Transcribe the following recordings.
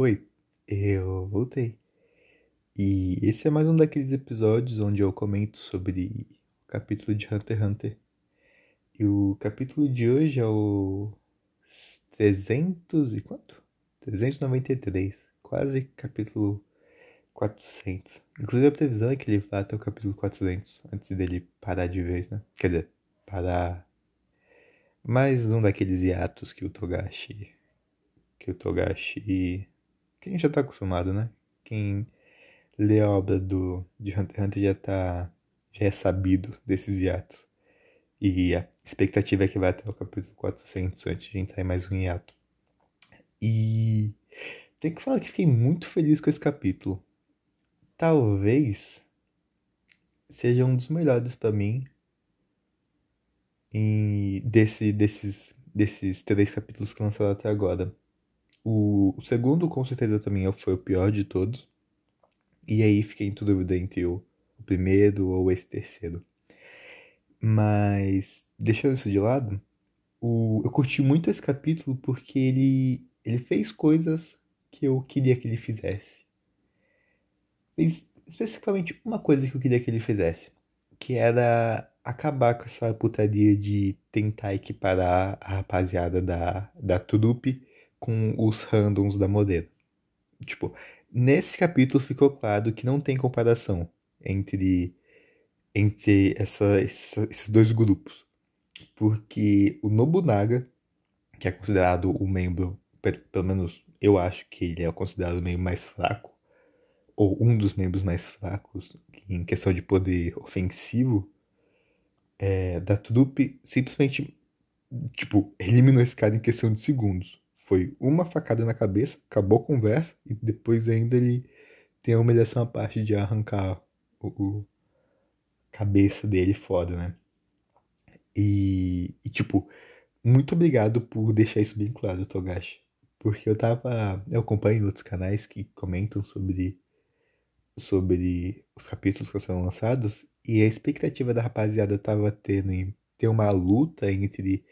Oi, eu voltei. E esse é mais um daqueles episódios onde eu comento sobre o capítulo de Hunter x Hunter. E o capítulo de hoje é o 300 e quanto? 393, quase capítulo 400. Inclusive a previsão é que ele vá até o capítulo 400 antes dele parar de vez, né? Quer dizer, parar mais um daqueles hiatos que o Togashi que o Togashi que a gente já tá acostumado, né? Quem lê a obra do, de Hunter x Hunter já tá. já é sabido desses hiatos. E a expectativa é que vai até o capítulo 400 antes de entrar em mais um hiato. E tem que falar que fiquei muito feliz com esse capítulo. Talvez seja um dos melhores para mim em, desse, desses, desses três capítulos que lançaram até agora. O, o segundo, com certeza, também foi o pior de todos. E aí fiquei em dúvida entre o, o primeiro ou esse terceiro. Mas, deixando isso de lado, o, eu curti muito esse capítulo porque ele, ele fez coisas que eu queria que ele fizesse. Fez especificamente uma coisa que eu queria que ele fizesse, que era acabar com essa putaria de tentar equiparar a rapaziada da, da trupe com os randoms da Modena. Tipo, nesse capítulo ficou claro que não tem comparação entre, entre essa, essa, esses dois grupos. Porque o Nobunaga, que é considerado o membro, pelo menos eu acho que ele é considerado o membro mais fraco, ou um dos membros mais fracos em questão de poder ofensivo é, da trupe, simplesmente, tipo, eliminou esse cara em questão de segundos. Foi uma facada na cabeça, acabou a conversa e depois ainda ele tem a humilhação à parte de arrancar o, o cabeça dele fora, né? E, e, tipo, muito obrigado por deixar isso bem claro, Togashi. Porque eu tava. Eu acompanho outros canais que comentam sobre, sobre os capítulos que são lançados. E a expectativa da rapaziada tava tendo em ter uma luta entre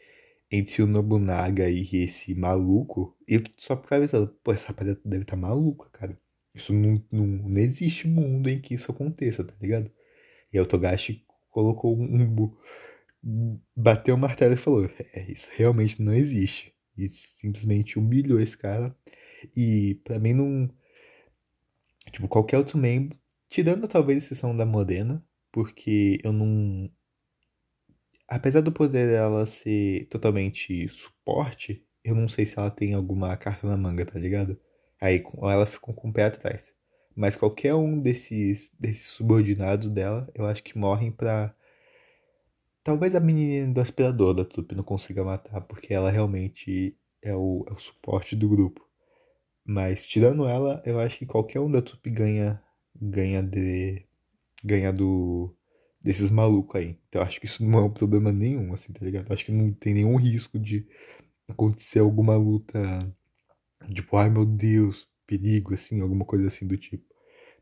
entre o Nobunaga e esse maluco, eu só ficava pensando, pô, essa rapaziada deve estar tá maluca, cara. Isso não, não, não existe mundo em que isso aconteça, tá ligado? E aí o Togashi colocou um. bateu o martelo e falou: é, isso realmente não existe. E simplesmente humilhou esse cara. E para mim não. Tipo, qualquer outro membro, tirando talvez a exceção da Modena, porque eu não apesar do poder dela ser totalmente suporte, eu não sei se ela tem alguma carta na manga, tá ligado? Aí ela ficou com o pé atrás. Mas qualquer um desses, desses subordinados dela, eu acho que morrem pra. Talvez a menina do aspirador da Tupi não consiga matar, porque ela realmente é o, é o suporte do grupo. Mas tirando ela, eu acho que qualquer um da Tupi ganha ganha de ganha do desses malucos aí. Então acho que isso não é um problema nenhum, assim, tá ligado? Acho que não tem nenhum risco de acontecer alguma luta, tipo, ai meu Deus, perigo, assim, alguma coisa assim do tipo.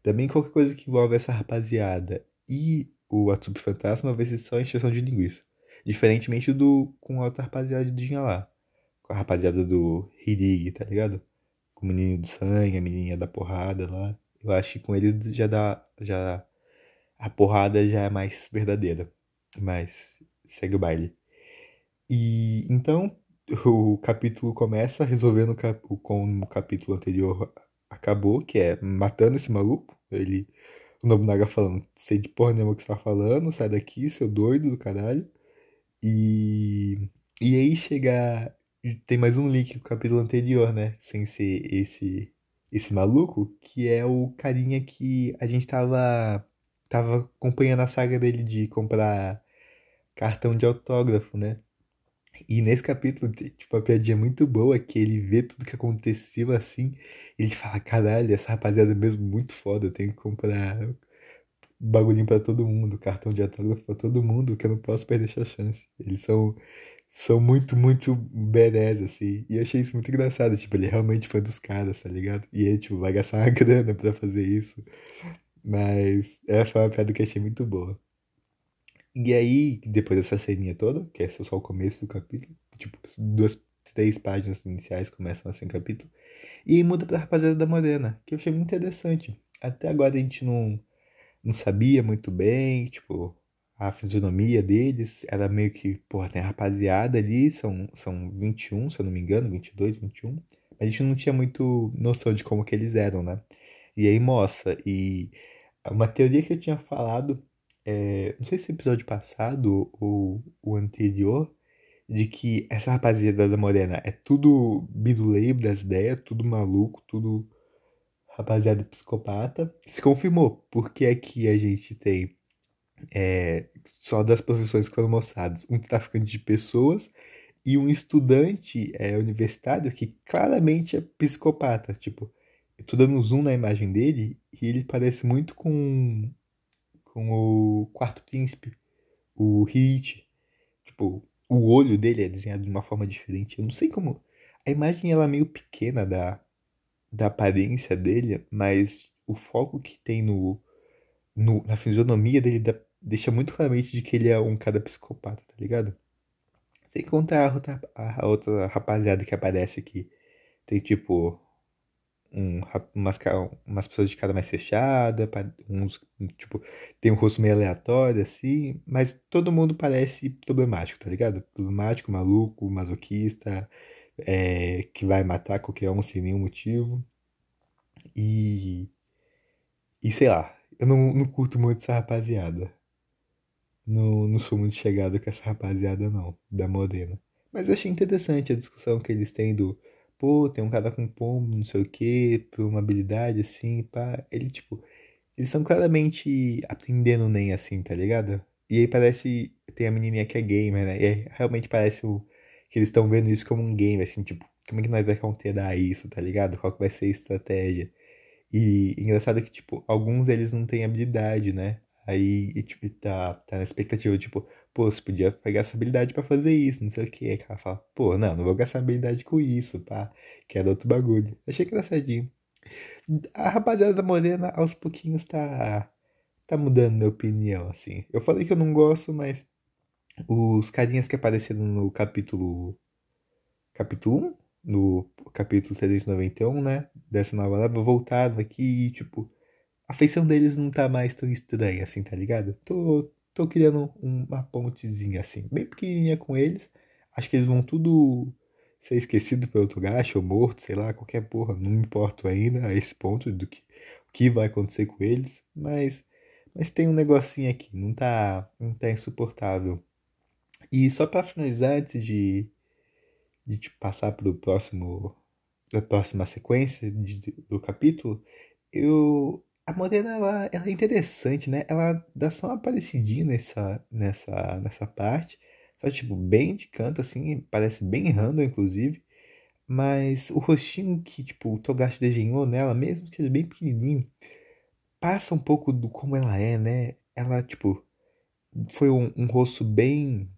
Também qualquer coisa que envolve essa rapaziada e o Atsubi Fantasma vai ser só encheção de linguiça. Diferentemente do com a outra rapaziada de Dinha lá. Com a rapaziada do Hirig, tá ligado? Com o menino do sangue, a menininha da porrada lá. Eu acho que com eles já dá. Já a porrada já é mais verdadeira. Mas segue o baile. E então o capítulo começa resolvendo como o capítulo anterior acabou, que é matando esse maluco. Ele, o Nobunaga falando, sei de porra nenhuma que você tá falando, sai daqui, seu doido do caralho. E, e aí chega. Tem mais um link com o capítulo anterior, né? Sem ser esse, esse maluco, que é o carinha que a gente tava tava acompanhando a saga dele de comprar cartão de autógrafo, né? E nesse capítulo, tipo, a piadinha muito boa que ele vê tudo que aconteceu assim. ele fala: caralho, essa rapaziada é mesmo muito foda. Eu tenho que comprar bagulhinho para todo mundo, cartão de autógrafo pra todo mundo, que eu não posso perder essa chance. Eles são, são muito, muito badass, assim. E eu achei isso muito engraçado. Tipo, ele é realmente fã dos caras, tá ligado? E ele, tipo, vai gastar uma grana pra fazer isso. Mas essa foi uma piada que achei muito boa. E aí, depois dessa ceninha toda, que é só o começo do capítulo, tipo, duas três páginas iniciais começam assim o capítulo. E muda pra rapaziada da Morena, que eu achei muito interessante. Até agora a gente não, não sabia muito bem, tipo, a fisionomia deles era meio que, porra, tem a rapaziada ali, são, são 21, se eu não me engano, 22, 21. A gente não tinha muito noção de como que eles eram, né? E aí mostra, e uma teoria que eu tinha falado, é, não sei se episódio passado ou o anterior, de que essa rapaziada da Morena é tudo biruleiro das ideias, tudo maluco, tudo rapaziada psicopata. Se confirmou, porque aqui a gente tem é, só das profissões que foram mostradas, um traficante de pessoas e um estudante é, universitário que claramente é psicopata. Tipo, eu tô dando zoom na imagem dele e ele parece muito com, com o Quarto Príncipe, o Hit. Tipo, o olho dele é desenhado de uma forma diferente. Eu não sei como. A imagem ela é meio pequena da, da aparência dele, mas o foco que tem no, no na fisionomia dele dá, deixa muito claramente de que ele é um cara psicopata, tá ligado? Sem contar a outra, a outra rapaziada que aparece aqui. Tem tipo um, umas, umas pessoas de cara mais fechada, uns, tipo, tem um rosto meio aleatório, assim, mas todo mundo parece problemático, tá ligado? Problemático, maluco, masoquista, é, que vai matar qualquer um sem nenhum motivo. E. E sei lá, eu não, não curto muito essa rapaziada. Não, não sou muito chegado com essa rapaziada, não, da Modena. Mas achei interessante a discussão que eles têm do pô, tem um cara com pombo, não sei o que, uma habilidade assim, pá. Ele, tipo, eles estão claramente aprendendo nem assim, tá ligado? E aí parece, tem a menininha que é gamer, né? E aí realmente parece o, que eles estão vendo isso como um game, assim, tipo, como é que nós vamos counterar isso, tá ligado? Qual que vai ser a estratégia? E engraçado que, tipo, alguns eles não têm habilidade, né? Aí, e, tipo, tá, tá na expectativa, tipo, pô, você podia pegar essa habilidade para fazer isso, não sei o que. Aí ela fala, pô, não, não vou gastar habilidade com isso, pá. Quero outro bagulho. Achei engraçadinho. A rapaziada da Morena, aos pouquinhos, tá, tá mudando minha opinião, assim. Eu falei que eu não gosto, mas os carinhas que apareceram no capítulo. Capítulo 1? No capítulo 391, né? Dessa nova leva, voltaram aqui e, tipo, a feição deles não tá mais tão estranha assim, tá ligado? Tô, tô criando uma pontezinha assim, bem pequenininha com eles. Acho que eles vão tudo ser esquecido pelo gacho ou morto, sei lá, qualquer porra. Não me importo ainda a esse ponto do que, o que vai acontecer com eles, mas, mas tem um negocinho aqui, não tá, não tá insuportável. E só para finalizar, antes de, de te passar para o próximo, da próxima sequência de, do capítulo, eu a Morena, ela, ela é interessante, né? Ela dá só uma parecidinha nessa, nessa, nessa parte. Só, tipo, bem de canto, assim, parece bem random, inclusive. Mas o rostinho que, tipo, o Togashi desenhou nela, mesmo que seja bem pequenininho, passa um pouco do como ela é, né? Ela, tipo, foi um, um rosto bem...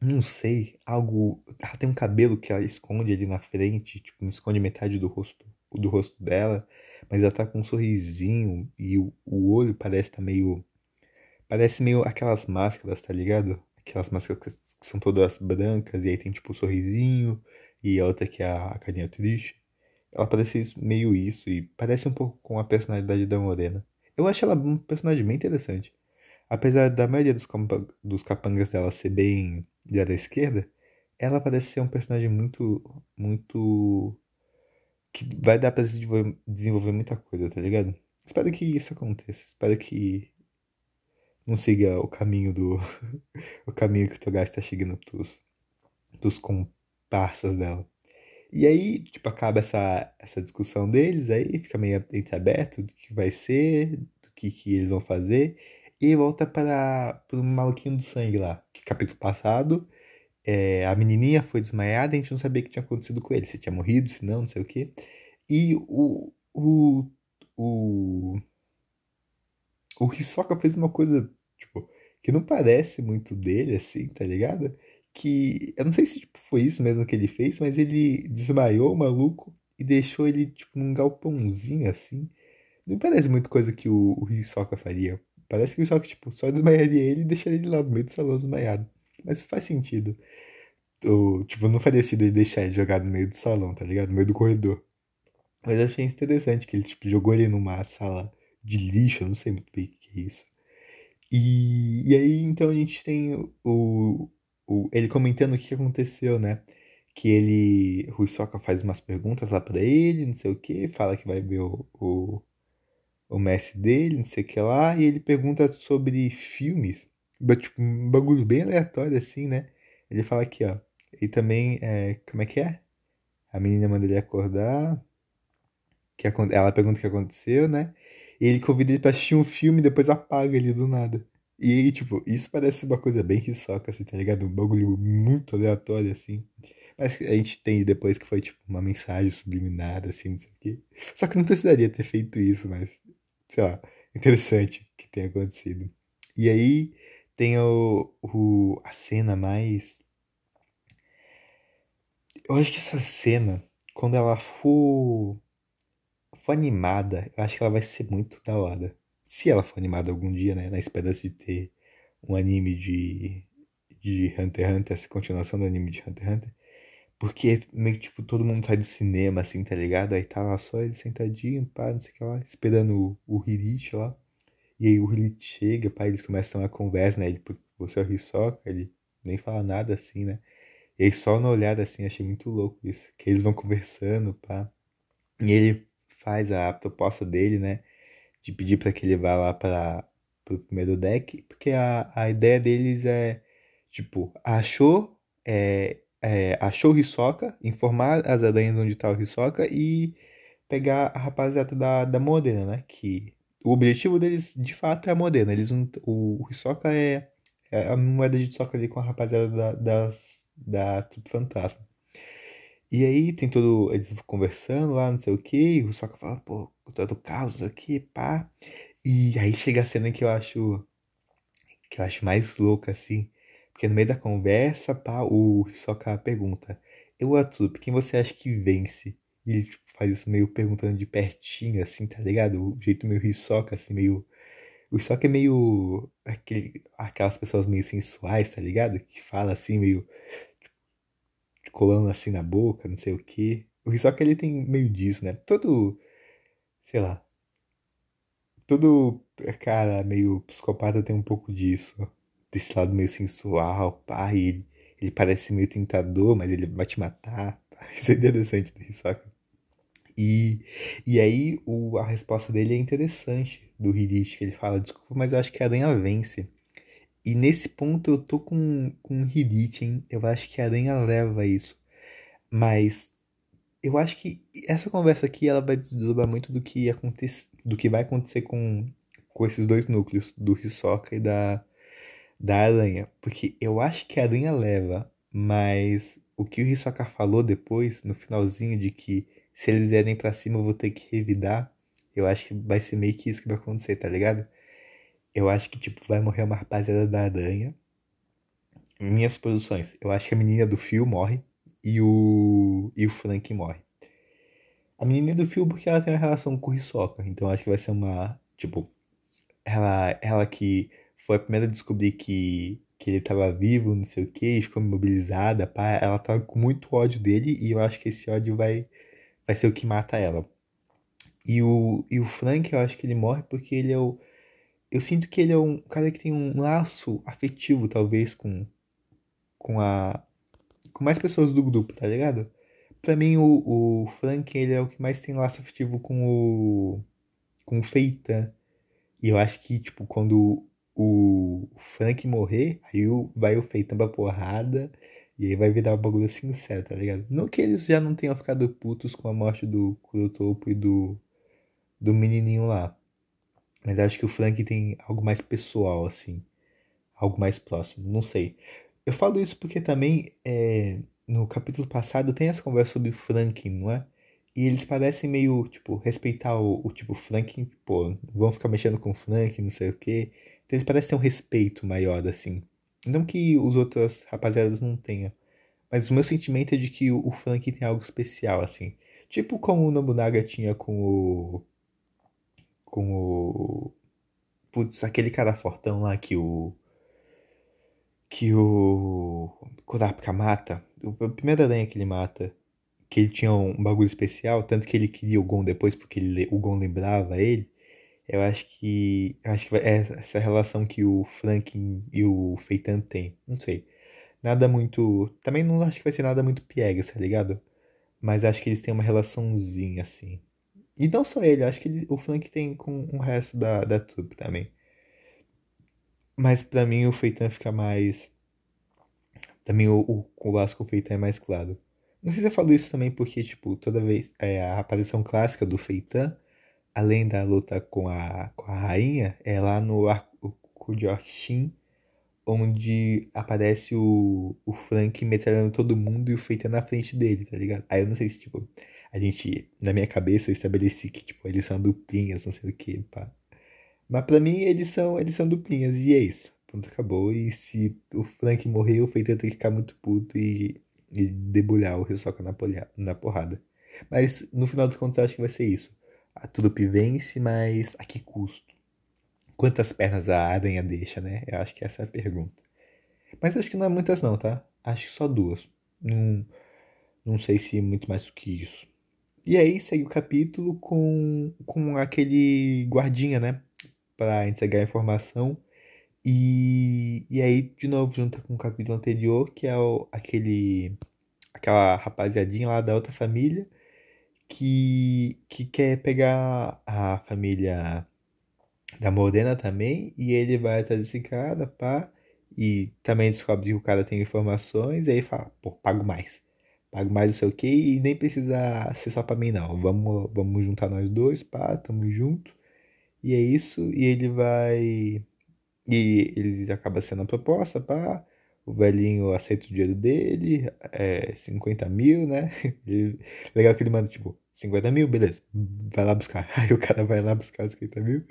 Não sei, algo... Ela tem um cabelo que ela esconde ali na frente, tipo, esconde metade do rosto, do rosto dela mas ela tá com um sorrisinho e o, o olho parece tá meio. Parece meio aquelas máscaras, tá ligado? Aquelas máscaras que, são todas brancas e aí tem tipo o um sorrisinho e a outra que é a, a carinha triste. Ela parece meio isso e parece um pouco com a personalidade da Morena. Eu acho ela um personagem bem interessante. Apesar da maioria dos, dos capangas dela ser bem de da esquerda, ela parece ser um personagem muito, muito que vai dar pra desenvolver muita coisa, tá ligado? Espero que isso aconteça. Espero que não siga o caminho do. o caminho que o Togashi tá seguindo dos, dos comparsas dela. E aí, tipo, acaba essa, essa discussão deles, aí fica meio entreaberto do que vai ser, do que, que eles vão fazer, e volta para o maluquinho do sangue lá, que capítulo passado é, a menininha foi desmaiada a gente não sabia o que tinha acontecido com ele, se tinha morrido, se não, não sei o quê. E o, o, o, o Hisoka fez uma coisa, tipo, que não parece muito dele, assim, tá ligado? Que, eu não sei se tipo, foi isso mesmo que ele fez, mas ele desmaiou o maluco e deixou ele, tipo, num galpãozinho, assim. Não parece muito coisa que o, o Hisoka faria. Parece que o Hisoka, tipo, só desmaiaria ele e deixaria ele lá no meio do salão desmaiado. Mas faz sentido. o, tipo, não faria sentido ele deixar ele jogar no meio do salão, tá ligado? No meio do corredor. Mas eu achei interessante que ele, tipo, jogou ele numa sala de lixo, eu não sei muito bem o que é isso. E, e aí, então, a gente tem o, o, ele comentando o que aconteceu, né? Que ele, Rui Soca faz umas perguntas lá pra ele, não sei o que, fala que vai ver o, o, o mestre dele, não sei o que lá, e ele pergunta sobre filmes, tipo, um bagulho bem aleatório assim, né? Ele fala aqui, ó, e também, é, como é que é? A menina manda ele acordar, que ela pergunta o que aconteceu, né? E ele convida ele pra assistir um filme e depois apaga ele do nada. E tipo, isso parece uma coisa bem risoca, assim, tá ligado? Um bagulho muito aleatório, assim. Mas a gente tem depois que foi, tipo, uma mensagem subliminar, assim, não sei o quê. Só que não precisaria ter feito isso, mas, sei lá, interessante que tenha acontecido. E aí tem o, o, a cena mais. Eu acho que essa cena, quando ela for, for animada, eu acho que ela vai ser muito da hora se ela for animada algum dia, né, na esperança de ter um anime de, de Hunter x Hunter, essa continuação do anime de Hunter x Hunter, porque meio que, tipo, todo mundo sai do cinema, assim, tá ligado? Aí tá lá só ele sentadinho, pá, não sei o que lá, esperando o, o Hirichi lá. E aí o Hirichi chega, pá, eles começam a conversa, né? Ele, você é o Hisoka, ele nem fala nada assim, né? E aí só na olhada assim, achei muito louco isso. Que eles vão conversando, pá. E ele faz a proposta dele, né? de pedir para que ele vá lá para o primeiro deck, porque a, a ideia deles é, tipo, achou, é, é, achou o Hisoka, informar as aranhas onde está o Hisoka e pegar a rapaziada da, da Modena, né? Que o objetivo deles, de fato, é a Modena. Eles não, o, o Hisoka é, é a moeda de Hisoka ali com a rapaziada da, das, da Trupe Fantasma. E aí tem todo. Eles conversando lá, não sei o que, o Hisoka fala, pô, todo caos aqui, pá. E aí chega a cena que eu acho. Que eu acho mais louca, assim. Porque no meio da conversa, pá, o Hisoka pergunta: Eu, Atsup, quem você acha que vence? E ele tipo, faz isso meio perguntando de pertinho, assim, tá ligado? O jeito meio Hisoka, assim, meio. O Hisoka é meio. Aquele, aquelas pessoas meio sensuais, tá ligado? Que fala assim, meio. colando assim na boca, não sei o que. O Hisoka ele tem meio disso, né? Todo sei lá. Todo cara meio psicopata tem um pouco disso. Desse lado meio sensual, pá, ele, ele parece meio tentador, mas ele vai te matar. Isso é interessante do Hisoka. E, e aí o, a resposta dele é interessante do Hirishi, que ele fala, desculpa, mas eu acho que a aranha vence. E nesse ponto eu tô com, com o Hirishi, hein? Eu acho que a aranha leva isso. Mas eu acho que essa conversa aqui ela vai desdobrar muito do que acontece, do que vai acontecer com, com esses dois núcleos, do Hisoka e da, da aranha. Porque eu acho que a aranha leva, mas o que o Hisoka falou depois, no finalzinho, de que se eles vierem para cima eu vou ter que revidar, eu acho que vai ser meio que isso que vai acontecer, tá ligado? Eu acho que, tipo, vai morrer uma rapaziada da aranha. Minhas posições. Eu acho que a menina do fio morre e o, e o Frank morre. A menina do filme porque ela tem uma relação com o Hisoka, então acho que vai ser uma, tipo, ela, ela que foi a primeira a descobrir que, que ele estava vivo, não sei o que, ficou imobilizada, pá, ela tava com muito ódio dele e eu acho que esse ódio vai, vai ser o que mata ela. E o, e o Frank, eu acho que ele morre porque ele é o. Eu sinto que ele é um cara que tem um laço afetivo, talvez, com, com a, com mais pessoas do grupo, tá ligado? Pra mim, o, o Frank, ele é o que mais tem laço afetivo com o. com o Feitan. E eu acho que, tipo, quando o Frank morrer, aí vai o Feitan pra porrada. E aí vai virar um bagulho sincero, tá ligado? Não que eles já não tenham ficado putos com a morte do Kurotopo e do, do menininho lá. Mas acho que o Frank tem algo mais pessoal, assim. Algo mais próximo. Não sei. Eu falo isso porque também é, no capítulo passado tem essa conversa sobre Franklin, não é? E eles parecem meio, tipo, respeitar o, o tipo Franklin, pô, vão ficar mexendo com o Franklin, não sei o quê. Então eles parecem ter um respeito maior, assim. Não que os outros rapaziadas não tenham. Mas o meu sentimento é de que o, o Franklin tem algo especial, assim. Tipo como o Nobunaga tinha com o. Com o. Putz, aquele cara fortão lá que o que o Kurapika mata, a primeira aranha que ele mata, que ele tinha um bagulho especial, tanto que ele queria o Gon depois porque ele, o Gon lembrava ele. Eu acho que acho que é essa relação que o Franklin e o Feitan têm. Não sei. Nada muito. Também não acho que vai ser nada muito piegas, tá ligado? Mas acho que eles têm uma relaçãozinha assim. E não só ele, acho que ele, o Frank tem com o resto da, da trupe também. Mas para mim o Feitan fica mais. Também o, o, o laço com o Feitan é mais claro. Não sei se eu falo isso também porque, tipo, toda vez. É, a aparição clássica do Feitan, além da luta com a, com a rainha, é lá no arco de Orkshin, onde aparece o, o Frank metralhando todo mundo e o Feitan na frente dele, tá ligado? Aí eu não sei se, tipo, a gente, na minha cabeça, eu estabeleci que, tipo, eles são duplinhas, não sei o que, pá. Mas pra mim eles são, eles são duplinhas e é isso. Pronto, acabou. E se o Frank morrer, o Feito tem que ficar muito puto e, e debulhar o Hisoka na, na porrada. Mas no final dos contos eu acho que vai ser isso. A trupe vence, mas a que custo? Quantas pernas a aranha deixa, né? Eu acho que essa é a pergunta. Mas acho que não é muitas não, tá? Acho que só duas. Não, não sei se muito mais do que isso. E aí segue o capítulo com, com aquele guardinha, né? para entregar a informação. E, e aí, de novo, junta com o capítulo anterior, que é o, aquele aquela rapaziadinha lá da outra família que, que quer pegar a família da Morena também, e ele vai atrás desse cara, pá, e também descobre que o cara tem informações, e aí fala, pô, pago mais. Pago mais não sei o que, e nem precisa ser só pra mim não. Vamos, vamos juntar nós dois, pá, tamo junto. E é isso, e ele vai. E ele acaba sendo a proposta, pá. O velhinho aceita o dinheiro dele, é 50 mil, né? E, legal que ele manda, tipo, 50 mil, beleza, vai lá buscar. Aí o cara vai lá buscar os 50 mil.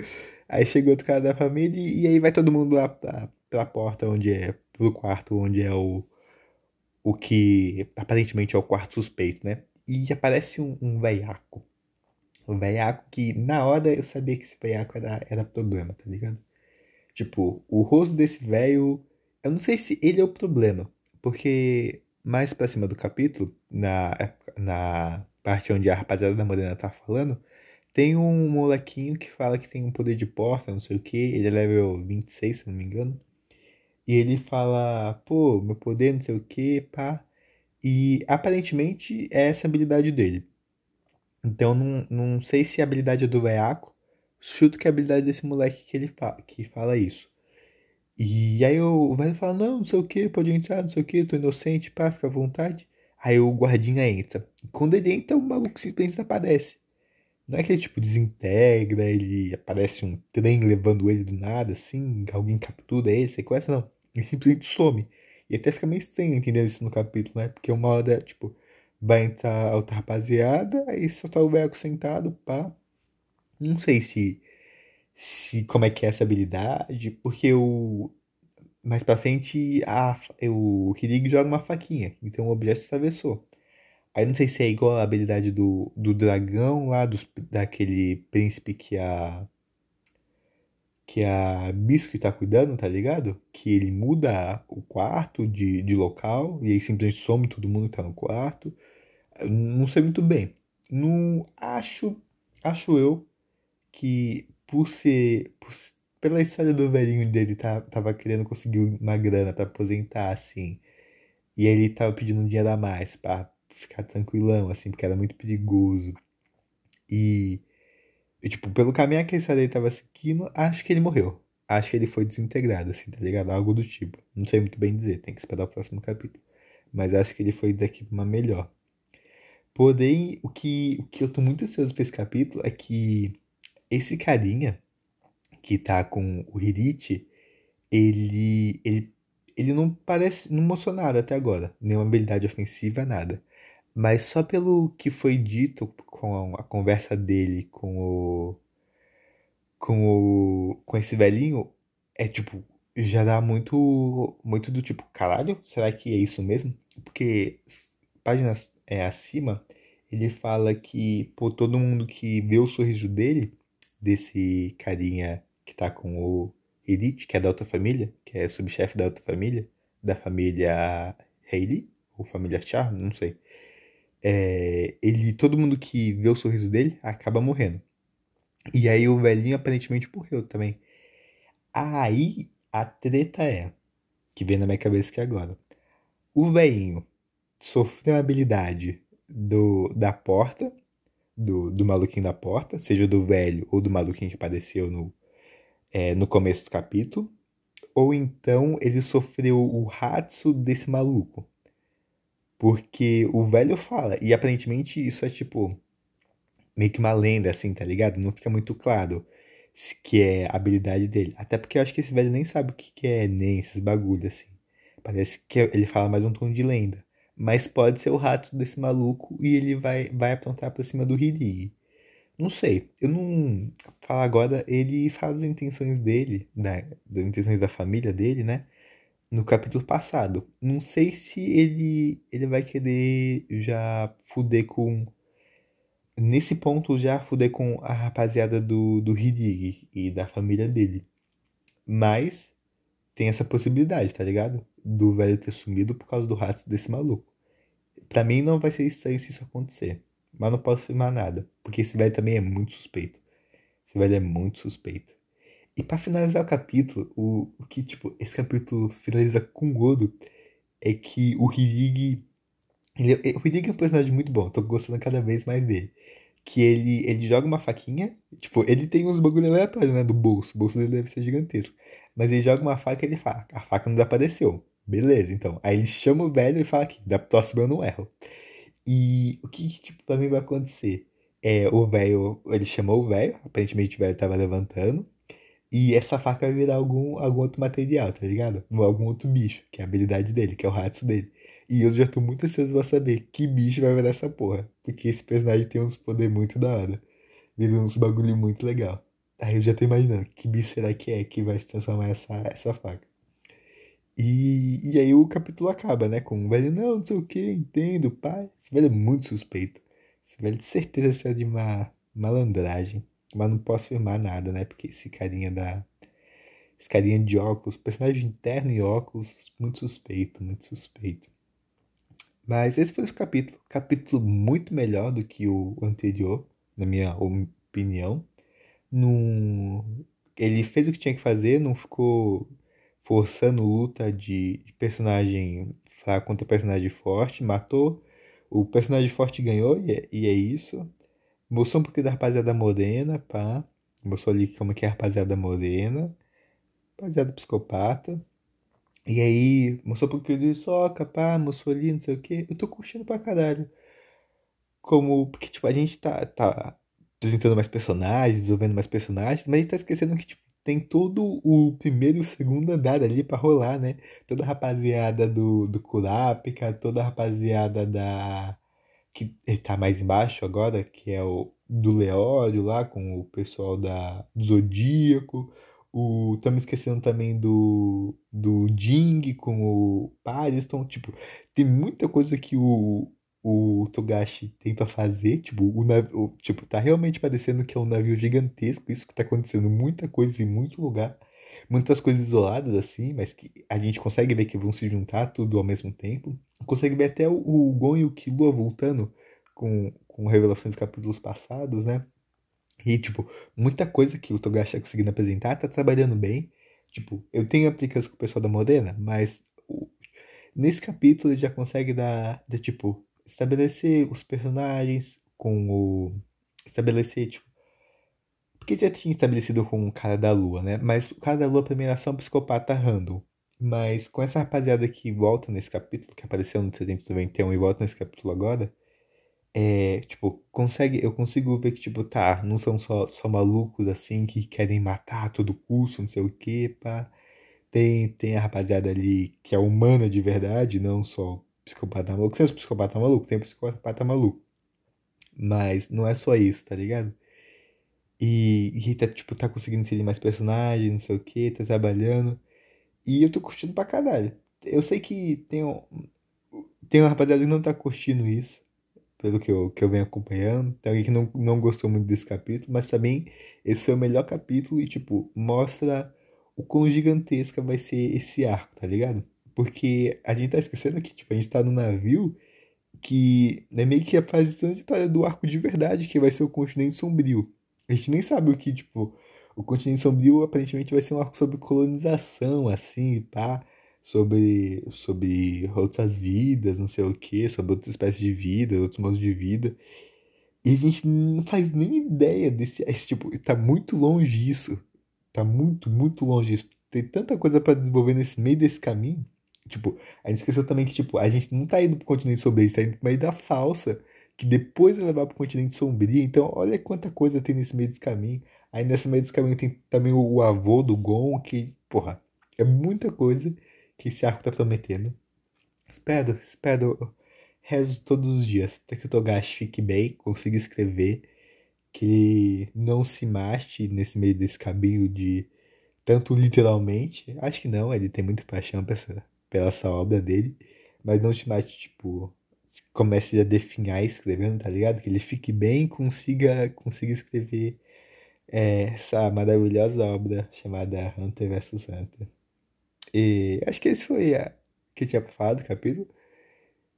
Aí chega outro cara da família e, aí vai todo mundo lá pra, pra porta onde é, pro quarto onde é o, o que aparentemente é o quarto suspeito, né? E aparece um, um veiaco o veiaco que na hora eu sabia que esse veiaco era, era problema, tá ligado? Tipo, o rosto desse velho. Eu não sei se ele é o problema. Porque mais pra cima do capítulo, na, na parte onde a rapaziada da Morena tá falando, tem um molequinho que fala que tem um poder de porta, não sei o que. Ele é level 26, se não me engano. E ele fala, pô, meu poder, não sei o que, pá. E aparentemente é essa habilidade dele. Então não, não sei se a habilidade é do Veaco. Chuto que é a habilidade desse moleque que ele fala, que fala isso. E aí o velho fala, não, não sei o que, pode entrar, não sei o que, tô inocente, pá, fica à vontade. Aí o guardinha entra. Quando ele entra, o maluco simplesmente aparece. Não é que ele tipo desintegra, ele aparece um trem levando ele do nada, assim, alguém captura ele, sequestra, não. Ele simplesmente some. E até fica meio estranho entender isso no capítulo, né? Porque uma hora, tipo, vai entrar outra rapaziada, aí só tá o Veco sentado, pá. Não sei se, se como é que é essa habilidade, porque o mais pra frente a, o Hirig joga uma faquinha, então o objeto atravessou. Aí não sei se é igual a habilidade do, do dragão lá, dos, daquele príncipe que a. Que a Biscuit tá cuidando, tá ligado? Que ele muda o quarto de, de local e aí simplesmente some todo mundo que tá no quarto. Não sei muito bem. Não acho, acho eu que por ser por, pela história do velhinho dele tá, tava querendo conseguir uma grana para aposentar assim. E ele tava pedindo um dinheiro a mais para ficar tranquilão assim, porque era muito perigoso. E, e tipo, pelo caminho que a história dele tava seguindo, acho que ele morreu. Acho que ele foi desintegrado, assim, tá ligado? Algo do tipo. Não sei muito bem dizer, tem que esperar o próximo capítulo. Mas acho que ele foi daqui pra uma melhor. Porém, o que, o que eu tô muito ansioso pra esse capítulo é que esse carinha que tá com o Hirit, ele, ele, ele não parece, não mostrou nada até agora, nenhuma habilidade ofensiva, nada. Mas só pelo que foi dito com a conversa dele com o com o com esse velhinho, é tipo, já dá muito muito do tipo, caralho, será que é isso mesmo? Porque páginas é, acima, ele fala que por todo mundo que vê o sorriso dele, desse carinha que tá com o Elite, que é da outra família, que é subchefe da outra família, da família Haley, ou família Char, não sei. É, ele, todo mundo que vê o sorriso dele acaba morrendo. E aí o velhinho aparentemente morreu também. Aí a treta é, que vem na minha cabeça aqui agora. O velhinho sofreu a habilidade do, da porta, do, do maluquinho da porta, seja do velho ou do maluquinho que apareceu no, é, no começo do capítulo, ou então ele sofreu o ratso desse maluco. Porque o velho fala, e aparentemente isso é tipo meio que uma lenda, assim, tá ligado? Não fica muito claro que é a habilidade dele. Até porque eu acho que esse velho nem sabe o que é nem esses bagulhos, assim. Parece que ele fala mais um tom de lenda. Mas pode ser o rato desse maluco e ele vai, vai apontar pra cima do Hiri. Não sei, eu não. Falar agora, ele fala das intenções dele, da, das intenções da família dele, né? No capítulo passado. Não sei se ele, ele vai querer já fuder com nesse ponto já fudei com a rapaziada do, do Hidig e da família dele. Mas tem essa possibilidade, tá ligado? Do velho ter sumido por causa do rato desse maluco. Pra mim não vai ser estranho se isso acontecer. Mas não posso afirmar nada. Porque esse velho também é muito suspeito. Esse velho é muito suspeito. E para finalizar o capítulo, o, o que, tipo, esse capítulo finaliza com ouro é que o Hidig ele, o Riddick é um personagem muito bom, tô gostando cada vez mais dele. Que ele, ele joga uma faquinha, tipo, ele tem uns bagulho aleatórios, né, do bolso. O bolso dele deve ser gigantesco. Mas ele joga uma faca e ele fala, a faca não desapareceu. Beleza, então. Aí ele chama o velho e fala aqui, da próxima eu não erro. E o que, tipo, pra mim vai acontecer? É, o velho, ele chamou o velho, aparentemente o velho tava levantando. E essa faca vai virar algum, algum outro material, tá ligado? Algum outro bicho, que é a habilidade dele, que é o rato dele. E eu já tô muito ansioso pra saber que bicho vai virar essa porra. Porque esse personagem tem uns poderes muito da hora. Vira uns bagulho muito legal. Aí eu já tô imaginando, que bicho será que é que vai se transformar essa, essa faca? E, e aí o capítulo acaba, né? Com o velho, não, não sei o que, entendo, pai. Esse velho é muito suspeito. Esse velho de certeza é de uma malandragem. Mas não posso afirmar nada, né? Porque esse carinha da. Esse carinha de óculos, personagem interno e óculos, muito suspeito, muito suspeito. Mas esse foi o capítulo. Capítulo muito melhor do que o anterior, na minha opinião. Num... Ele fez o que tinha que fazer, não ficou forçando luta de, personagem fraco contra personagem forte, matou. O personagem forte ganhou e é, e é isso. Mostrou um pouquinho da rapaziada morena, pá. Mostrou ali como que é a rapaziada morena. Rapaziada psicopata. E aí, mostrou um pouquinho de soca, pá, mostrou ali, não sei o que. Eu tô curtindo pra caralho. Como, porque, tipo, a gente tá, tá apresentando mais personagens, desenvolvendo mais personagens, mas a gente tá esquecendo que, tipo, tem todo o primeiro e o segundo andar ali pra rolar, né? Toda a rapaziada do, do Kurapika, toda a rapaziada da. que tá mais embaixo agora, que é o do Leório lá, com o pessoal da, do Zodíaco o, estamos esquecendo também do, do Jing com o Pariston. Tipo, tem muita coisa que o, o Togashi tem para fazer. Tipo, o navio, tipo, tá realmente parecendo que é um navio gigantesco. Isso que tá acontecendo muita coisa em muito lugar. Muitas coisas isoladas assim, mas que a gente consegue ver que vão se juntar tudo ao mesmo tempo. Consegue ver até o, o Gon e o Killua voltando com, com revelações dos capítulos passados, né? E, tipo, muita coisa que o Togashi tá conseguindo apresentar tá trabalhando bem. Tipo, eu tenho implicância com o pessoal da Modena, mas nesse capítulo ele já consegue dar, de, tipo, estabelecer os personagens com o. Estabelecer, tipo. Porque já tinha estabelecido com o cara da lua, né? Mas o cara da lua pra mim era só um psicopata random. Mas com essa rapaziada que volta nesse capítulo, que apareceu no 391 e volta nesse capítulo agora, é, tipo, consegue, eu consigo ver que, tipo, tá, não são só, só malucos assim que querem matar a todo custo, não sei o que, pá. Tem, tem a rapaziada ali que é humana de verdade, não só psicopata maluco. Tem os psicopata maluco, tem psicopata maluco. Mas não é só isso, tá ligado? E, e tá, tipo, tá conseguindo inserir mais personagens, não sei o que, tá trabalhando. E eu tô curtindo pra caralho. Eu sei que tem, um, tem uma rapaziada que não tá curtindo isso pelo que eu, que eu venho acompanhando. Tem alguém que não, não gostou muito desse capítulo, mas também esse foi o melhor capítulo e, tipo, mostra o quão gigantesca vai ser esse arco, tá ligado? Porque a gente tá esquecendo que, tipo, a gente tá no navio que é meio que a fase transitória do arco de verdade, que vai ser o continente sombrio. A gente nem sabe o que, tipo, o continente sombrio aparentemente vai ser um arco sobre colonização, assim, pá, sobre, sobre outras vidas, não sei o que, sobre outras espécies de vida, outros modos de vida. E a gente não faz nem ideia desse. Esse, tipo, tá muito longe isso. Tá muito, muito longe isso. Tem tanta coisa para desenvolver nesse meio desse caminho. Tipo, a gente esqueceu também que, tipo, a gente não tá indo pro continente sombrio, a gente tá indo pro meio da falsa, que depois vai levar pro continente sombrio. Então, olha quanta coisa tem nesse meio desse caminho. Aí nesse meio desse caminho tem também o avô do Gon, que, porra, é muita coisa que esse arco tá prometendo. Espero, espero, rezo todos os dias até que o Togashi fique bem, consiga escrever, que ele não se mate nesse meio desse caminho de tanto literalmente, acho que não, ele tem muito paixão pra essa, pela essa obra dele, mas não se mate, tipo, comece a definhar escrevendo, tá ligado? Que ele fique bem e consiga, consiga escrever é, essa maravilhosa obra chamada Hunter vs Hunter. E acho que esse foi a que eu tinha falado do capítulo.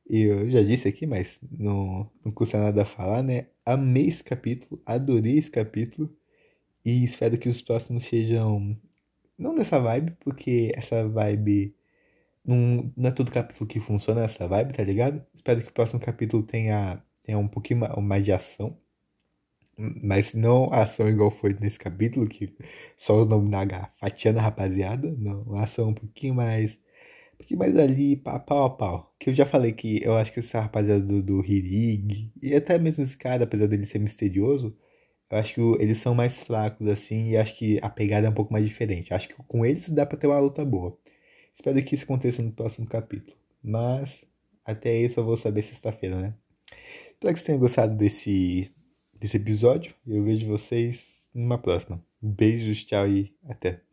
E eu já disse aqui, mas não, não custa nada falar, né? Amei esse capítulo, adorei esse capítulo. E espero que os próximos sejam. Não nessa vibe, porque essa vibe. Não, não é todo capítulo que funciona essa vibe, tá ligado? Espero que o próximo capítulo tenha, tenha um pouquinho mais de ação. Mas não ação igual foi nesse capítulo, que só o nome Naga fatiando a rapaziada. Não, ação um pouquinho mais. Um pouquinho mais ali, pau a pau. Que eu já falei que eu acho que essa rapaziada do, do Hirig, e até mesmo esse cara, apesar dele ser misterioso, eu acho que eles são mais fracos, assim, e acho que a pegada é um pouco mais diferente. Acho que com eles dá pra ter uma luta boa. Espero que isso aconteça no próximo capítulo. Mas até isso eu vou saber sexta-feira, né? Espero que vocês tenham gostado desse desse episódio. Eu vejo vocês numa próxima. Beijos, tchau e até.